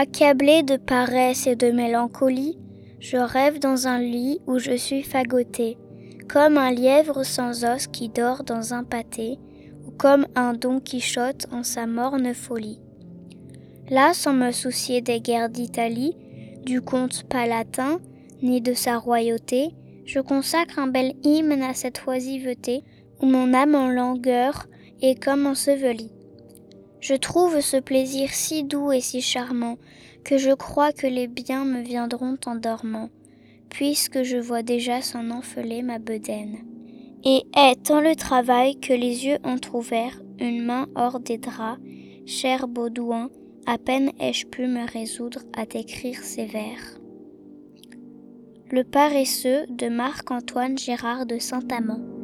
Accablé de paresse et de mélancolie, je rêve dans un lit où je suis fagoté, comme un lièvre sans os qui dort dans un pâté, ou comme un Don Quichotte en sa morne folie. Là, sans me soucier des guerres d'Italie, du comte palatin, ni de sa royauté, je consacre un bel hymne à cette oisiveté, où mon âme en langueur est comme ensevelie. Je trouve ce plaisir si doux et si charmant que je crois que les biens me viendront en dormant, puisque je vois déjà s'en enfeler ma bedaine. Et est tant le travail que les yeux ont ouvert une main hors des draps, cher Baudouin, à peine ai-je pu me résoudre à t'écrire ces vers. Le paresseux de Marc-Antoine Gérard de Saint-Amand.